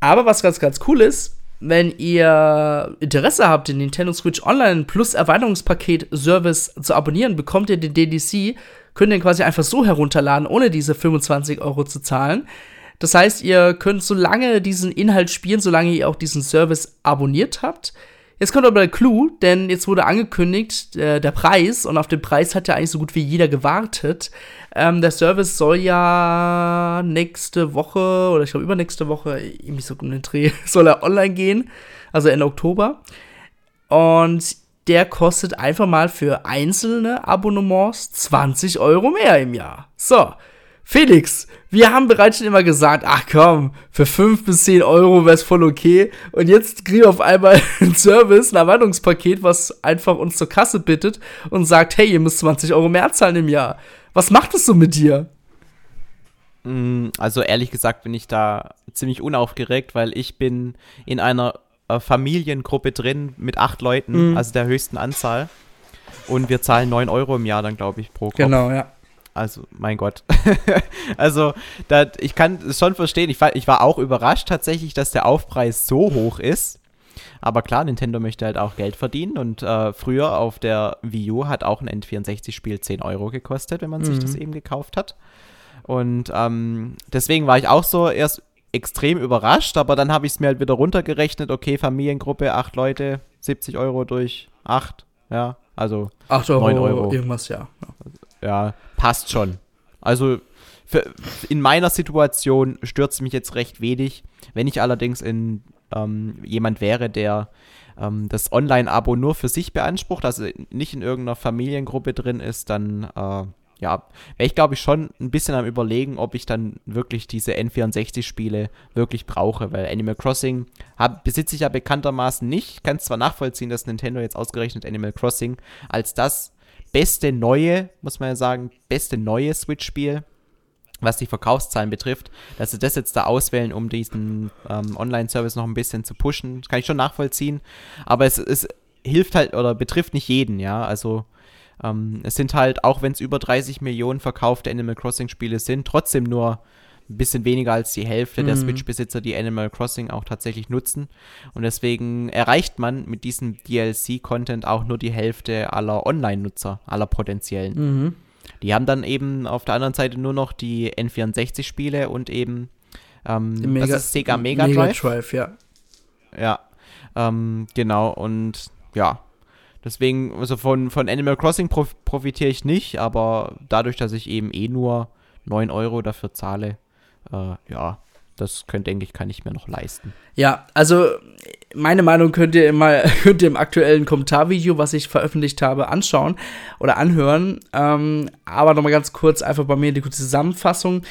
Aber was ganz, ganz cool ist, wenn ihr Interesse habt, den Nintendo Switch Online Plus Erweiterungspaket Service zu abonnieren, bekommt ihr den DDC, könnt ihr ihn quasi einfach so herunterladen, ohne diese 25 Euro zu zahlen. Das heißt, ihr könnt so lange diesen Inhalt spielen, solange ihr auch diesen Service abonniert habt. Jetzt kommt aber der Clou, denn jetzt wurde angekündigt, äh, der Preis, und auf den Preis hat ja eigentlich so gut wie jeder gewartet. Ähm, der Service soll ja nächste Woche, oder ich glaube übernächste Woche, irgendwie so um den Dreh, *laughs* soll er online gehen, also Ende Oktober. Und der kostet einfach mal für einzelne Abonnements 20 Euro mehr im Jahr. So, Felix, wir haben bereits schon immer gesagt, ach komm, für 5 bis 10 Euro wäre es voll okay. Und jetzt kriegen wir auf einmal *laughs* ein Service, ein Erweiterungspaket, was einfach uns zur Kasse bittet und sagt, hey, ihr müsst 20 Euro mehr zahlen im Jahr. Was macht es so mit dir? Mm, also ehrlich gesagt bin ich da ziemlich unaufgeregt, weil ich bin in einer äh, Familiengruppe drin mit acht Leuten, mhm. also der höchsten Anzahl. Und wir zahlen 9 Euro im Jahr dann, glaube ich, pro Kopf. Genau, ja. Also, mein Gott. *laughs* also, dat, ich kann es schon verstehen. Ich war, ich war auch überrascht tatsächlich, dass der Aufpreis so hoch ist. Aber klar, Nintendo möchte halt auch Geld verdienen und äh, früher auf der Wii U hat auch ein N64-Spiel 10 Euro gekostet, wenn man mhm. sich das eben gekauft hat. Und ähm, deswegen war ich auch so erst extrem überrascht, aber dann habe ich es mir halt wieder runtergerechnet. Okay, Familiengruppe, 8 Leute, 70 Euro durch 8, ja, also 8 Euro, 9 Euro. Irgendwas, ja. Ja, passt schon. Also für, in meiner Situation es mich jetzt recht wenig. Wenn ich allerdings in ähm, jemand wäre, der ähm, das Online-Abo nur für sich beansprucht, also nicht in irgendeiner Familiengruppe drin ist, dann äh, ja, wäre ich glaube ich schon ein bisschen am überlegen, ob ich dann wirklich diese N64-Spiele wirklich brauche, weil Animal Crossing hab, besitze ich ja bekanntermaßen nicht. Ich kann zwar nachvollziehen, dass Nintendo jetzt ausgerechnet Animal Crossing als das beste neue, muss man ja sagen, beste neue Switch-Spiel was die Verkaufszahlen betrifft, dass sie das jetzt da auswählen, um diesen ähm, Online-Service noch ein bisschen zu pushen. Das kann ich schon nachvollziehen. Aber es, es hilft halt oder betrifft nicht jeden, ja. Also ähm, es sind halt, auch wenn es über 30 Millionen verkaufte Animal Crossing-Spiele sind, trotzdem nur ein bisschen weniger als die Hälfte mhm. der Switch-Besitzer, die Animal Crossing auch tatsächlich nutzen. Und deswegen erreicht man mit diesem DLC-Content auch nur die Hälfte aller Online-Nutzer, aller potenziellen. Mhm. Die haben dann eben auf der anderen Seite nur noch die N64-Spiele und eben ähm, Mega, das ist Sega Mega Drive. Mega Drive, ja. Ja, ähm, genau. Und ja, deswegen, also von, von Animal Crossing prof profitiere ich nicht, aber dadurch, dass ich eben eh nur 9 Euro dafür zahle, äh, ja, das könnte, denke ich, kann ich mir noch leisten. Ja, also meine Meinung könnt ihr *laughs* könnt ihr im aktuellen Kommentarvideo, was ich veröffentlicht habe, anschauen oder anhören. Ähm, aber nochmal ganz kurz einfach bei mir die kurze Zusammenfassung.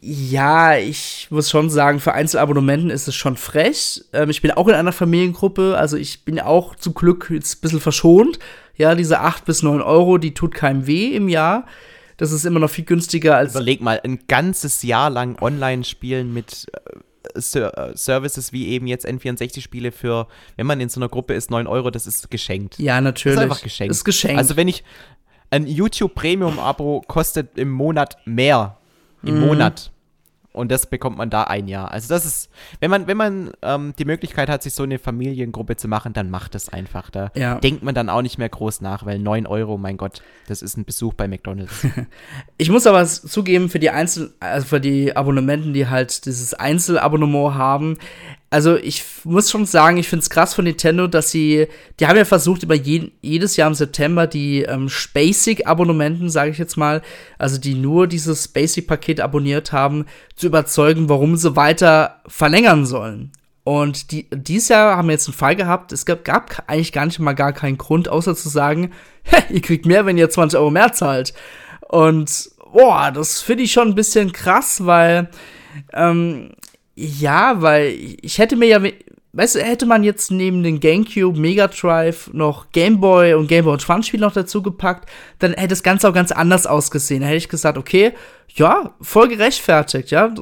Ja, ich muss schon sagen, für Einzelabonnementen ist es schon frech. Ähm, ich bin auch in einer Familiengruppe, also ich bin auch zum Glück jetzt ein bisschen verschont. Ja, diese 8 bis 9 Euro, die tut keinem weh im Jahr. Das ist immer noch viel günstiger als. Überleg mal, ein ganzes Jahr lang online spielen mit äh, äh Services wie eben jetzt N64-Spiele für, wenn man in so einer Gruppe ist, 9 Euro, das ist geschenkt. Ja, natürlich. Das ist einfach geschenkt. Das ist geschenkt. Also wenn ich, ein YouTube Premium-Abo kostet im Monat mehr. Im mhm. Monat und das bekommt man da ein Jahr. Also das ist, wenn man, wenn man ähm, die Möglichkeit hat, sich so eine Familiengruppe zu machen, dann macht es einfach. Da ja. denkt man dann auch nicht mehr groß nach, weil 9 Euro, mein Gott, das ist ein Besuch bei McDonalds. *laughs* ich muss aber zugeben, für die Einzel, also für die Abonnementen, die halt dieses Einzelabonnement haben, also ich muss schon sagen, ich finde es krass von Nintendo, dass sie, die haben ja versucht, über je, jedes Jahr im September die ähm, Basic-Abonnementen, sage ich jetzt mal, also die nur dieses Basic-Paket abonniert haben, zu überzeugen, warum sie weiter verlängern sollen. Und die, dieses Jahr haben wir jetzt einen Fall gehabt, es gab, gab eigentlich gar nicht mal gar keinen Grund, außer zu sagen, *laughs* ihr kriegt mehr, wenn ihr 20 Euro mehr zahlt. Und boah, das finde ich schon ein bisschen krass, weil ähm, ja, weil ich hätte mir ja, weißt du, hätte man jetzt neben den GameCube, Mega Drive noch Game Boy und Game Boy Advance Spiel noch dazu gepackt, dann hätte das Ganze auch ganz anders ausgesehen. Da hätte ich gesagt, okay, ja, voll gerechtfertigt, ja,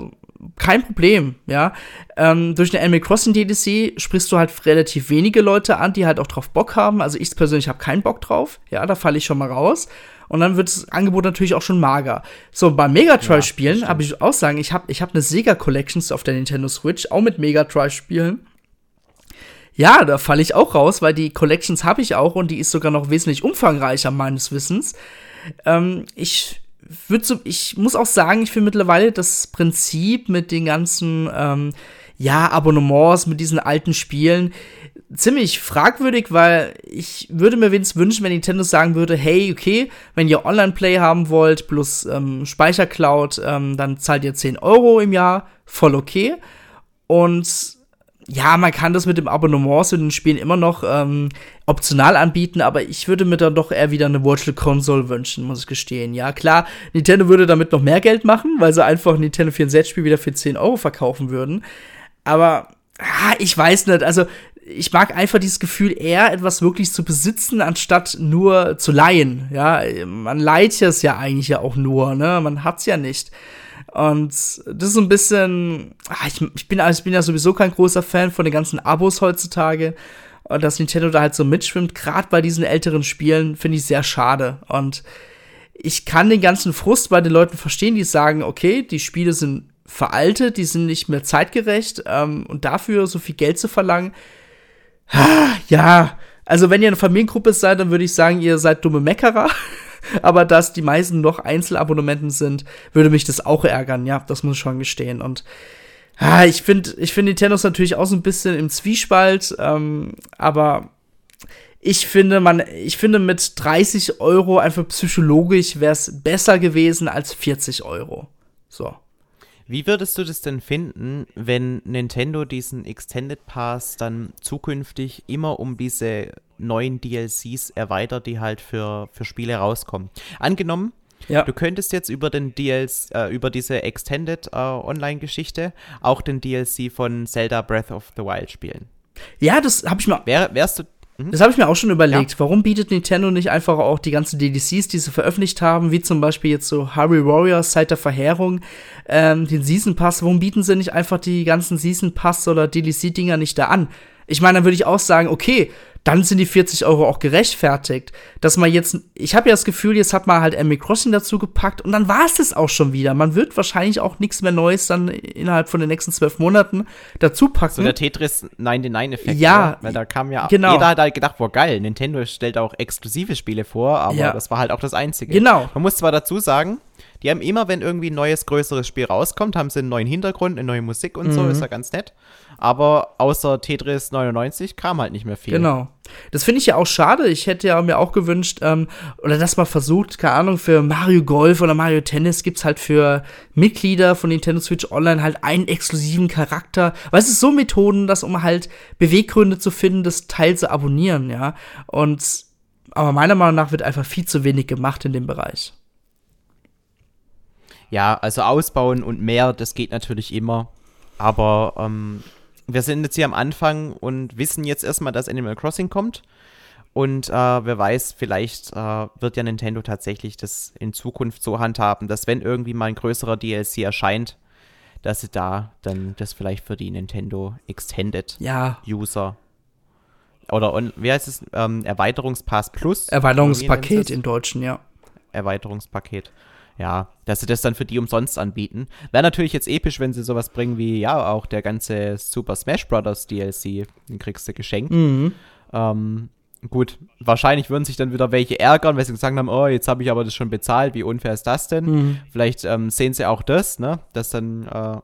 kein Problem, ja. Ähm, durch den Animal Crossing DDC sprichst du halt relativ wenige Leute an, die halt auch drauf Bock haben. Also ich persönlich habe keinen Bock drauf, ja, da falle ich schon mal raus und dann wird das Angebot natürlich auch schon mager. So, bei Megatroid-Spielen ja, habe ich auch sagen, ich habe ich hab eine Sega Collections auf der Nintendo Switch, auch mit Megatroid-Spielen. Ja, da falle ich auch raus, weil die Collections habe ich auch und die ist sogar noch wesentlich umfangreicher meines Wissens. Ähm, ich würde so, ich muss auch sagen, ich finde mittlerweile das Prinzip mit den ganzen ähm, ja, Abonnements mit diesen alten Spielen ziemlich fragwürdig, weil ich würde mir wenigstens wünschen, wenn Nintendo sagen würde, hey, okay, wenn ihr Online-Play haben wollt, plus ähm, Speichercloud, ähm, dann zahlt ihr 10 Euro im Jahr, voll okay. Und ja, man kann das mit dem Abonnement zu den Spielen immer noch ähm, optional anbieten, aber ich würde mir dann doch eher wieder eine Virtual Console wünschen, muss ich gestehen. Ja, klar, Nintendo würde damit noch mehr Geld machen, weil sie einfach ein Nintendo 64-Spiel wieder für 10 Euro verkaufen würden. Aber ah, ich weiß nicht, also ich mag einfach dieses Gefühl, eher etwas wirklich zu besitzen, anstatt nur zu leihen. Ja, man leiht es ja eigentlich ja auch nur, ne? Man hat's ja nicht. Und das ist ein bisschen, ach, ich, ich, bin, ich bin ja sowieso kein großer Fan von den ganzen Abos heutzutage. Und dass Nintendo da halt so mitschwimmt, gerade bei diesen älteren Spielen, finde ich sehr schade. Und ich kann den ganzen Frust bei den Leuten verstehen, die sagen, okay, die Spiele sind veraltet, die sind nicht mehr zeitgerecht ähm, und dafür so viel Geld zu verlangen, Ja, also wenn ihr eine Familiengruppe seid, dann würde ich sagen, ihr seid dumme Meckerer. *laughs* Aber dass die meisten noch Einzelabonnementen sind, würde mich das auch ärgern. Ja, das muss ich schon gestehen. Und ah, ich finde, ich finde Nintendo ist natürlich auch so ein bisschen im Zwiespalt. Ähm, aber ich finde, man, ich finde, mit 30 Euro einfach psychologisch wäre es besser gewesen als 40 Euro. So. Wie würdest du das denn finden, wenn Nintendo diesen Extended Pass dann zukünftig immer um diese neuen DLCs erweitert, die halt für, für Spiele rauskommen? Angenommen, ja. du könntest jetzt über den DLC, äh, über diese Extended äh, Online-Geschichte auch den DLC von Zelda Breath of the Wild spielen. Ja, das habe ich mal. Wär, wärst du. Das habe ich mir auch schon überlegt. Ja. Warum bietet Nintendo nicht einfach auch die ganzen DLCs, die sie veröffentlicht haben, wie zum Beispiel jetzt so Harry Warriors Seit der Verheerung, ähm, den Season Pass, warum bieten sie nicht einfach die ganzen Season Pass oder DLC-Dinger nicht da an? Ich meine, dann würde ich auch sagen, okay, dann sind die 40 Euro auch gerechtfertigt. Dass man jetzt, ich habe ja das Gefühl, jetzt hat man halt Animal Crossing dazu gepackt und dann war es das auch schon wieder. Man wird wahrscheinlich auch nichts mehr Neues dann innerhalb von den nächsten zwölf Monaten dazu packen. So der Tetris 99-Effekt. Ja. Oder? Weil da kam ja, genau. jeder hat halt gedacht, boah geil, Nintendo stellt auch exklusive Spiele vor, aber ja. das war halt auch das Einzige. Genau. Man muss zwar dazu sagen, die haben immer, wenn irgendwie ein neues, größeres Spiel rauskommt, haben sie einen neuen Hintergrund, eine neue Musik und mhm. so, ist ja ganz nett. Aber außer Tetris 99 kam halt nicht mehr viel. Genau. Das finde ich ja auch schade. Ich hätte ja mir auch gewünscht, ähm, oder dass man versucht, keine Ahnung, für Mario Golf oder Mario Tennis gibt es halt für Mitglieder von Nintendo Switch Online halt einen exklusiven Charakter. Weil es ist so Methoden, dass um halt Beweggründe zu finden, das Teil zu abonnieren, ja. Und aber meiner Meinung nach wird einfach viel zu wenig gemacht in dem Bereich. Ja, also ausbauen und mehr, das geht natürlich immer. Aber ähm, wir sind jetzt hier am Anfang und wissen jetzt erstmal, dass Animal Crossing kommt. Und äh, wer weiß, vielleicht äh, wird ja Nintendo tatsächlich das in Zukunft so handhaben, dass wenn irgendwie mal ein größerer DLC erscheint, dass sie da dann das vielleicht für die Nintendo Extended ja. User oder und, wie heißt es? Ähm, Erweiterungspass Plus? Erweiterungspaket in Deutschen, ja. Erweiterungspaket ja, dass sie das dann für die umsonst anbieten. Wäre natürlich jetzt episch, wenn sie sowas bringen wie, ja, auch der ganze Super Smash Bros. DLC, den kriegst du geschenkt. Mhm. Ähm, gut, wahrscheinlich würden sich dann wieder welche ärgern, weil sie gesagt haben, oh, jetzt habe ich aber das schon bezahlt, wie unfair ist das denn? Mhm. Vielleicht ähm, sehen sie auch das, ne, dass dann äh,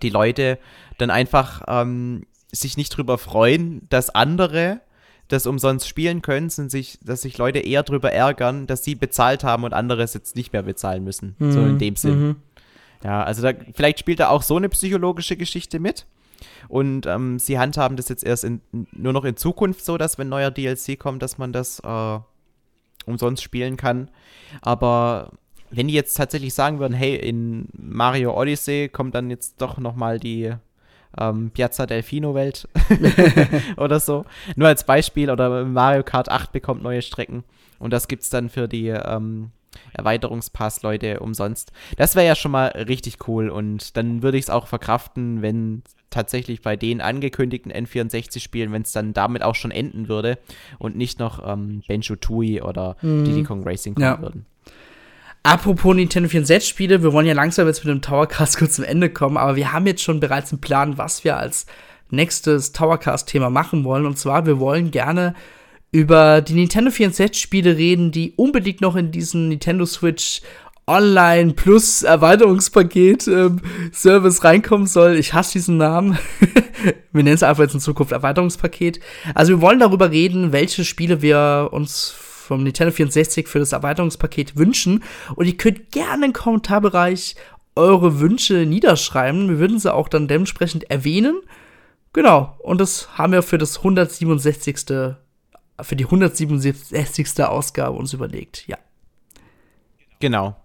die Leute dann einfach ähm, sich nicht drüber freuen, dass andere das umsonst spielen können, sind sich, dass sich Leute eher darüber ärgern, dass sie bezahlt haben und andere es jetzt nicht mehr bezahlen müssen. Mhm. So in mhm. dem Sinn. Mhm. Ja, also da, vielleicht spielt da auch so eine psychologische Geschichte mit. Und ähm, sie handhaben das jetzt erst in, nur noch in Zukunft so, dass wenn neuer DLC kommt, dass man das äh, umsonst spielen kann. Aber wenn die jetzt tatsächlich sagen würden, hey, in Mario Odyssey kommt dann jetzt doch noch mal die ähm, Piazza Delfino Welt *laughs* *laughs* oder so. Nur als Beispiel. Oder Mario Kart 8 bekommt neue Strecken. Und das gibt es dann für die ähm, Erweiterungspass-Leute umsonst. Das wäre ja schon mal richtig cool. Und dann würde ich es auch verkraften, wenn tatsächlich bei den angekündigten N64-Spielen, wenn es dann damit auch schon enden würde und nicht noch ähm, Benjo Tui oder mhm. Diddy Kong Racing kommen ja. würden. Apropos Nintendo 64-Spiele, wir wollen ja langsam jetzt mit dem Towercast *laughs* kurz zum Ende kommen, aber wir haben jetzt schon bereits einen Plan, was wir als nächstes Towercast-Thema machen wollen. Und zwar, wir wollen gerne über die Nintendo 64-Spiele reden, die unbedingt noch in diesen Nintendo Switch Online Plus Erweiterungspaket ähm, Service reinkommen soll. Ich hasse diesen Namen. *laughs* wir nennen es einfach jetzt in Zukunft Erweiterungspaket. Also wir wollen darüber reden, welche Spiele wir uns vom Nintendo 64 für das Erweiterungspaket wünschen. Und ihr könnt gerne im Kommentarbereich eure Wünsche niederschreiben. Wir würden sie auch dann dementsprechend erwähnen. Genau. Und das haben wir für das 167. für die 167. Ausgabe uns überlegt. Ja. Genau.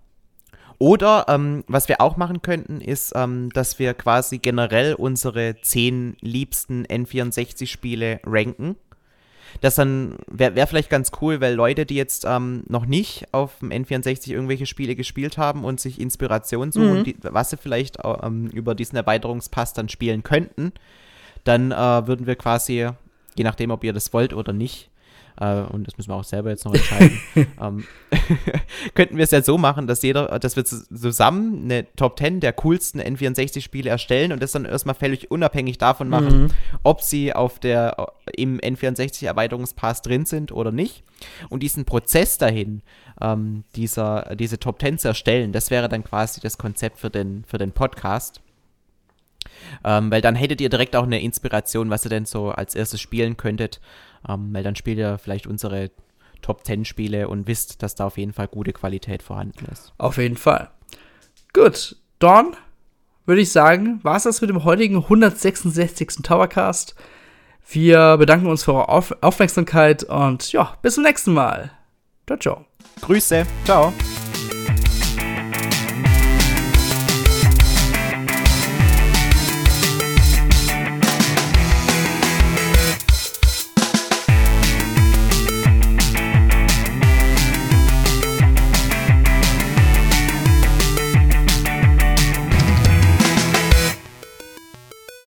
Oder ähm, was wir auch machen könnten, ist, ähm, dass wir quasi generell unsere zehn liebsten N64-Spiele ranken das dann wäre wär vielleicht ganz cool, weil Leute, die jetzt ähm, noch nicht auf dem N64 irgendwelche Spiele gespielt haben und sich Inspiration suchen, mhm. die, was sie vielleicht ähm, über diesen Erweiterungspass dann spielen könnten, dann äh, würden wir quasi, je nachdem, ob ihr das wollt oder nicht, äh, und das müssen wir auch selber jetzt noch entscheiden, *laughs* ähm, *laughs* könnten wir es ja so machen, dass jeder, dass wir zusammen eine Top 10 der coolsten N64-Spiele erstellen und das dann erstmal völlig unabhängig davon machen, mhm. ob sie auf der im N64-Erweiterungspass drin sind oder nicht. Und diesen Prozess dahin, ähm, dieser, diese Top 10 zu erstellen, das wäre dann quasi das Konzept für den, für den Podcast. Ähm, weil dann hättet ihr direkt auch eine Inspiration, was ihr denn so als erstes spielen könntet. Ähm, weil dann spielt ihr vielleicht unsere Top 10 Spiele und wisst, dass da auf jeden Fall gute Qualität vorhanden ist. Auf jeden Fall. Gut, Dawn, würde ich sagen, war es das mit dem heutigen 166. Towercast. Wir bedanken uns für eure Auf Aufmerksamkeit und ja, bis zum nächsten Mal. Ciao, ciao. Grüße. Ciao.